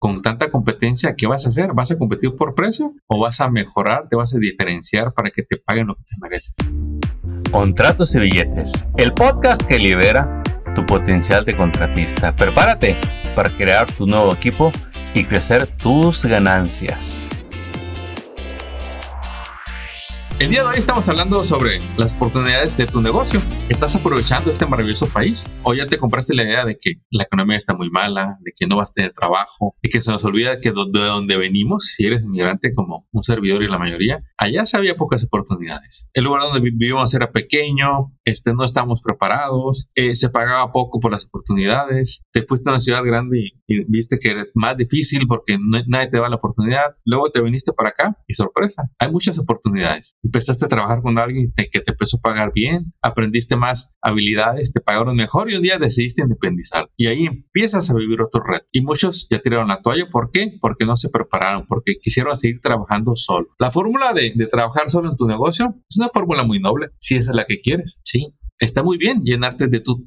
con tanta competencia, ¿qué vas a hacer? ¿Vas a competir por precio o vas a mejorar, te vas a diferenciar para que te paguen lo que te mereces? Contratos y billetes, el podcast que libera tu potencial de contratista. Prepárate para crear tu nuevo equipo y crecer tus ganancias. El día de hoy estamos hablando sobre las oportunidades de tu negocio. ¿Estás aprovechando este maravilloso país? ¿O ya te compraste la idea de que la economía está muy mala, de que no vas a tener trabajo, y que se nos olvida que de donde venimos, si eres inmigrante como un servidor y la mayoría, allá se había pocas oportunidades. El lugar donde vivimos era pequeño, este, no estábamos preparados, eh, se pagaba poco por las oportunidades, te fuiste a una ciudad grande y, viste que era más difícil porque nadie te da la oportunidad, luego te viniste para acá y sorpresa, hay muchas oportunidades empezaste a trabajar con alguien que te empezó a pagar bien, aprendiste más habilidades, te pagaron mejor y un día decidiste independizar. Y ahí empiezas a vivir otro reto. Y muchos ya tiraron la toalla. ¿Por qué? Porque no se prepararon, porque quisieron seguir trabajando solo. La fórmula de, de trabajar solo en tu negocio es una fórmula muy noble, si esa es la que quieres. Sí, está muy bien llenarte de tu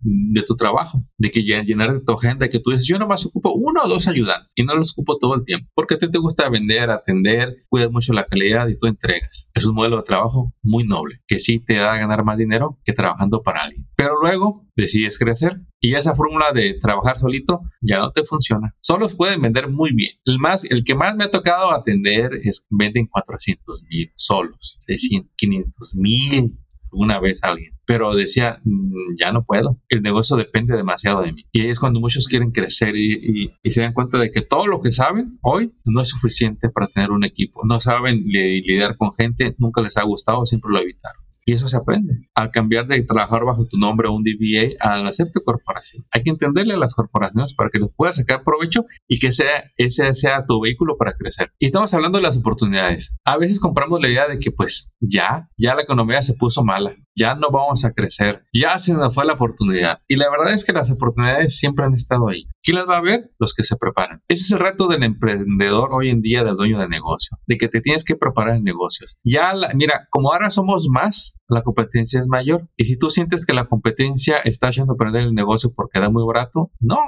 de tu trabajo, de que llenar tu agenda, que tú dices, yo nomás ocupo uno o dos ayudantes y no los ocupo todo el tiempo, porque a ti te gusta vender, atender, cuidas mucho la calidad y tú entregas. Es un modelo de trabajo muy noble, que sí te da a ganar más dinero que trabajando para alguien. Pero luego decides crecer y esa fórmula de trabajar solito ya no te funciona. Solos pueden vender muy bien. El, más, el que más me ha tocado atender es venden 400 mil solos, 600, 500 mil una vez alguien, pero decía, mm, ya no puedo, el negocio depende demasiado de mí. Y ahí es cuando muchos quieren crecer y, se dan cuenta de que todo lo que saben hoy no es suficiente para tener un equipo. No saben lidiar con gente, nunca les ha gustado, siempre lo evitaron. Y eso se aprende. Al cambiar de trabajar bajo tu nombre a un DBA al hacer tu corporación. Hay que entenderle a las corporaciones para que les puedas sacar provecho y que sea, ese sea tu vehículo para crecer. Y estamos hablando de las oportunidades. A veces compramos la idea de que pues ya, ya la economía se puso mala ya no vamos a crecer, ya se nos fue la oportunidad. Y la verdad es que las oportunidades siempre han estado ahí. ¿Quién las va a ver? Los que se preparan. Ese es el reto del emprendedor hoy en día, del dueño de negocio, de que te tienes que preparar en negocios. Ya, mira, como ahora somos más, la competencia es mayor. Y si tú sientes que la competencia está haciendo perder el negocio porque da muy barato, no,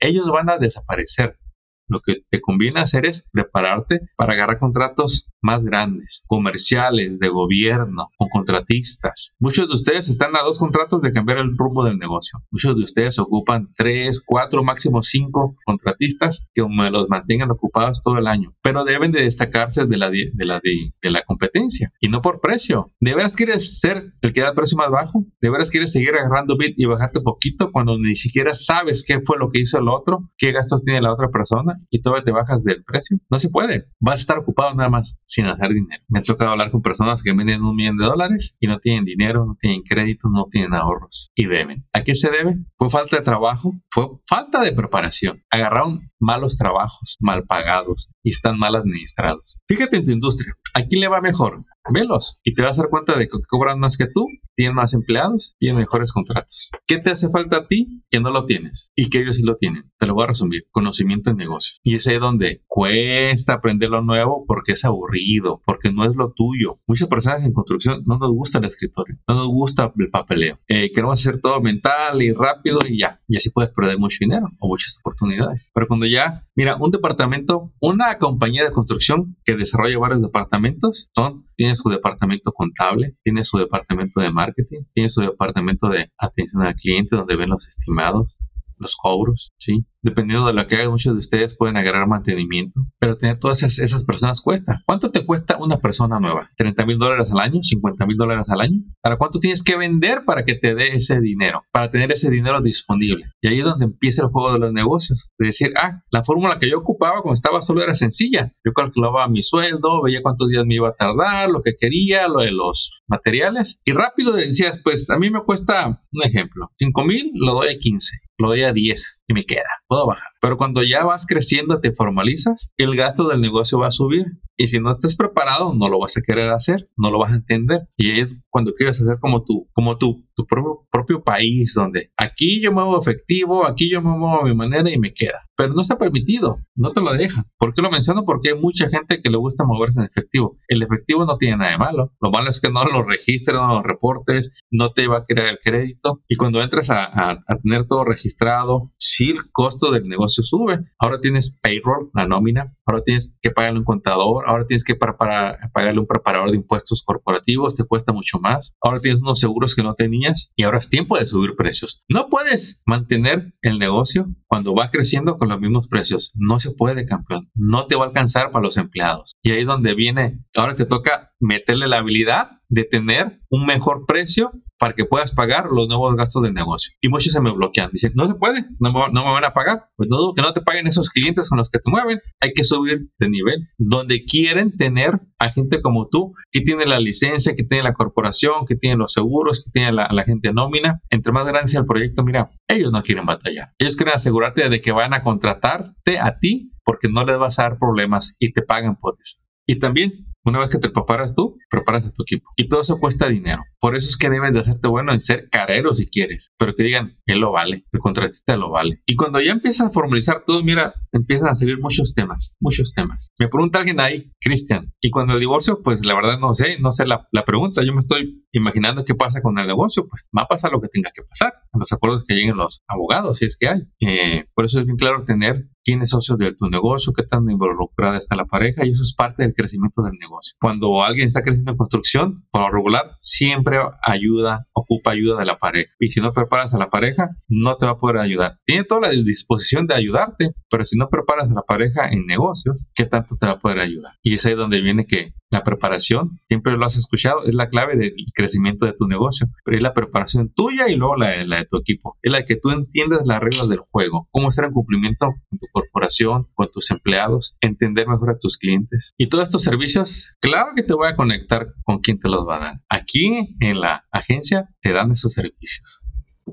ellos van a desaparecer. Lo que te conviene hacer es prepararte para agarrar contratos más grandes, comerciales, de gobierno, con contratistas. Muchos de ustedes están a dos contratos de cambiar el rumbo del negocio. Muchos de ustedes ocupan tres, cuatro, máximo cinco contratistas que los mantengan ocupados todo el año. Pero deben de destacarse de la, de la, de, la competencia y no por precio. ¿De veras quieres ser el que da el precio más bajo? ¿De veras quieres seguir agarrando bit y bajarte poquito cuando ni siquiera sabes qué fue lo que hizo el otro? ¿Qué gastos tiene la otra persona? y todavía te bajas del precio. No se puede. Vas a estar ocupado nada más sin hacer dinero. Me ha tocado hablar con personas que venden un millón de dólares y no tienen dinero, no tienen crédito, no tienen ahorros y deben. ¿A qué se debe? Fue falta de trabajo, fue falta de preparación. Agarraron malos trabajos, mal pagados y están mal administrados. Fíjate en tu industria. ¿A quién le va mejor? Velos y te vas a dar cuenta de que cobran más que tú, tienen más empleados, tienen mejores contratos. ¿Qué te hace falta a ti que no lo tienes y que ellos sí lo tienen? Te lo voy a resumir. Conocimiento en negocio. Y es ahí donde cuesta aprender lo nuevo porque es aburrido, porque no es lo tuyo. Muchas personas en construcción no nos gusta el escritorio, no nos gusta el papeleo. Eh, queremos hacer todo mental y rápido y ya. Y así puedes perder mucho dinero o muchas oportunidades. Pero cuando ya, mira, un departamento, una compañía de construcción que desarrolla varios departamentos, son, tiene su departamento contable, tiene su departamento de marketing, tiene su departamento de atención al cliente donde ven los estimados, los cobros, ¿sí? dependiendo de lo que hagan, muchos de ustedes pueden agarrar mantenimiento, pero tener todas esas, personas cuesta. ¿Cuánto te cuesta una persona nueva? ¿30 mil dólares al año? ¿50 mil dólares al año? ¿Para cuánto tienes que vender para que te dé ese dinero? Para tener ese dinero disponible. Y ahí es donde empieza el juego de los negocios. De decir, ah, la fórmula que yo ocupaba cuando estaba solo era sencilla. Yo calculaba mi sueldo, veía cuántos días me iba a tardar, lo que quería, lo de los materiales. Y rápido decías, pues a mí me cuesta, un ejemplo, 5 mil, lo doy a 15 lo doy a 10 y me queda, puedo bajar. Pero cuando ya vas creciendo, te formalizas, el gasto del negocio va a subir. Y si no estás preparado, no lo vas a querer hacer, no lo vas a entender. Y es cuando quieres hacer como tú, como tú tu propio, propio país, donde aquí yo muevo efectivo, aquí yo muevo a mi manera y me queda. Pero no está permitido, no te lo dejan. ¿Por qué lo menciono? Porque hay mucha gente que le gusta moverse en efectivo. El efectivo no tiene nada de malo. Lo malo es que no lo registres, no lo reportes, no te va a crear el crédito. Y cuando entras a, a, tener todo registrado, sí el costo del negocio sube. Ahora tienes payroll, la nómina, ahora tienes que pagarle un contador, ahora tienes que para, pagarle un preparador de impuestos corporativos, te cuesta mucho más. Ahora tienes unos seguros que no tenías y ahora es tiempo de subir precios. No puedes mantener el negocio cuando va creciendo con los mismos precios. No se puede, campeón. No te va a alcanzar para los empleados. Y ahí es donde viene, ahora te toca meterle la habilidad de tener un mejor precio para que puedas pagar los nuevos gastos del negocio. Y muchos se me bloquean. Dicen, no se puede, no me, no me van a pagar. Pues no dudo que no te paguen esos clientes con los que te mueven. Hay que subir de nivel. Donde quieren tener a gente como tú, que tiene la licencia, que tiene la corporación, que tiene los seguros, que tiene la, la gente nómina. Entre más grande sea el proyecto, mira, ellos no quieren batallar. Ellos quieren asegurarte de que van a contratarte a ti porque no les vas a dar problemas y te pagan por eso. Y también una vez que te preparas tú, preparas a tu equipo. Y todo eso cuesta dinero. Por eso es que debes de hacerte bueno en ser carero si quieres. Pero que digan, él lo vale, el contratista lo vale. Y cuando ya empiezas a formalizar todo, mira, empiezan a salir muchos temas, muchos temas. Me pregunta alguien ahí, Cristian, y cuando el divorcio, pues la verdad no sé, no sé la, la pregunta. Yo me estoy imaginando qué pasa con el negocio. Pues va a pasar lo que tenga que pasar. Los acuerdos que lleguen los abogados, si es que hay. Eh, por eso es bien claro tener quién es socio de tu negocio, qué tan involucrada está la pareja y eso es parte del crecimiento del negocio. Cuando alguien está creciendo en construcción, por lo regular, siempre ayuda, ocupa ayuda de la pareja. Y si no preparas a la pareja, no te va a poder ayudar. Tiene toda la disposición de ayudarte, pero si no preparas a la pareja en negocios, ¿qué tanto te va a poder ayudar? Y es ahí donde viene que la preparación, siempre lo has escuchado, es la clave del crecimiento de tu negocio, pero es la preparación tuya y luego la, de tu equipo. Es la que tú entiendes las reglas del juego, cómo estar en cumplimiento con tu corporación, con tus empleados, entender mejor a tus clientes. Y todos estos servicios, claro que te voy a conectar con quien te los va a dar. Aquí en la agencia te dan esos servicios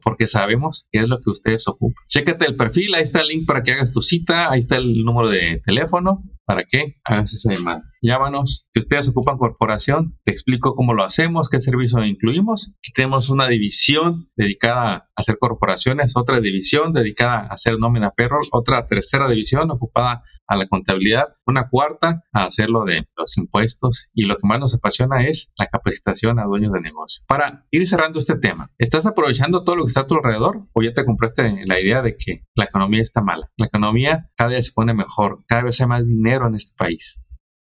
porque sabemos qué es lo que ustedes ocupan. Chécate el perfil, ahí está el link para que hagas tu cita, ahí está el número de teléfono para que hagas esa demanda llámanos. Si ustedes ocupan corporación, te explico cómo lo hacemos, qué servicio incluimos. Aquí tenemos una división dedicada a hacer corporaciones, otra división dedicada a hacer nómina payroll, otra tercera división ocupada a la contabilidad, una cuarta a hacer lo de los impuestos y lo que más nos apasiona es la capacitación a dueños de negocio. Para ir cerrando este tema, ¿estás aprovechando todo lo que está a tu alrededor o ya te compraste la idea de que la economía está mala? La economía cada vez se pone mejor, cada vez hay más dinero en este país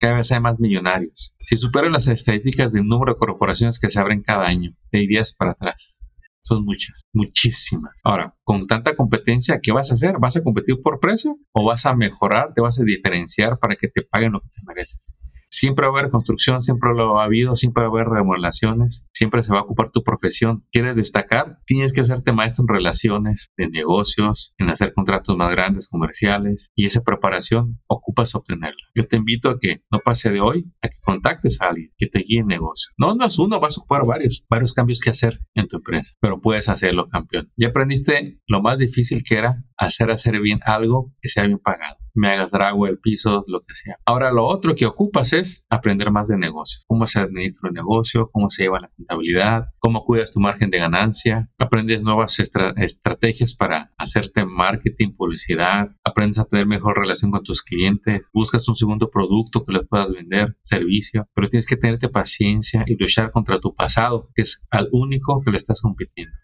cada vez hay más millonarios. Si superan las estadísticas del número de corporaciones que se abren cada año, te irías para atrás. Son muchas, muchísimas. Ahora, con tanta competencia, ¿qué vas a hacer? ¿Vas a competir por precio o vas a mejorar, te vas a diferenciar para que te paguen lo que te mereces? Siempre va a haber construcción, siempre lo ha habido, siempre va a haber remodelaciones, siempre se va a ocupar tu profesión. ¿Quieres destacar? Tienes que hacerte maestro en relaciones, de negocios, en hacer contratos más grandes, comerciales, y esa preparación ocupas obtenerla. Yo te invito a que no pase de hoy, a que contactes a alguien que te guíe en negocio. No, no es uno, vas a ocupar varios, varios cambios que hacer en tu empresa, pero puedes hacerlo, campeón. Ya aprendiste lo más difícil que era hacer hacer bien algo que sea bien pagado me hagas drago, el piso, lo que sea. Ahora lo otro que ocupas es aprender más de negocio, cómo se administra el negocio, cómo se lleva la contabilidad, cómo cuidas tu margen de ganancia, aprendes nuevas estrategias para hacerte marketing, publicidad, aprendes a tener mejor relación con tus clientes, buscas un segundo producto que les puedas vender, servicio, pero tienes que tenerte paciencia y luchar contra tu pasado, que es al único que le estás compitiendo.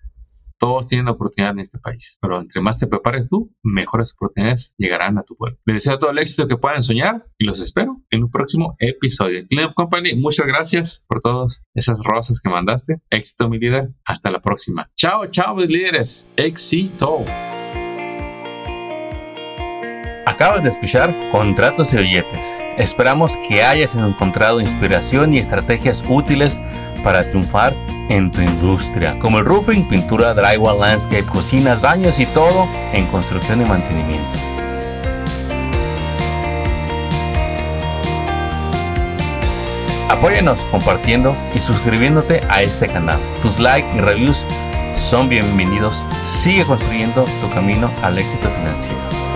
Todos tienen oportunidad en este país, pero entre más te prepares tú, mejores oportunidades llegarán a tu pueblo. Les deseo todo el éxito que puedan soñar y los espero en un próximo episodio. Clean Company, muchas gracias por todas esas rosas que mandaste. Éxito, mi líder. Hasta la próxima. Chao, chao, mis líderes. Éxito. Acabas de escuchar Contratos y Billetes. Esperamos que hayas encontrado inspiración y estrategias útiles para triunfar en tu industria, como el roofing, pintura, drywall, landscape, cocinas, baños y todo en construcción y mantenimiento. Apóyanos compartiendo y suscribiéndote a este canal. Tus likes y reviews son bienvenidos. Sigue construyendo tu camino al éxito financiero.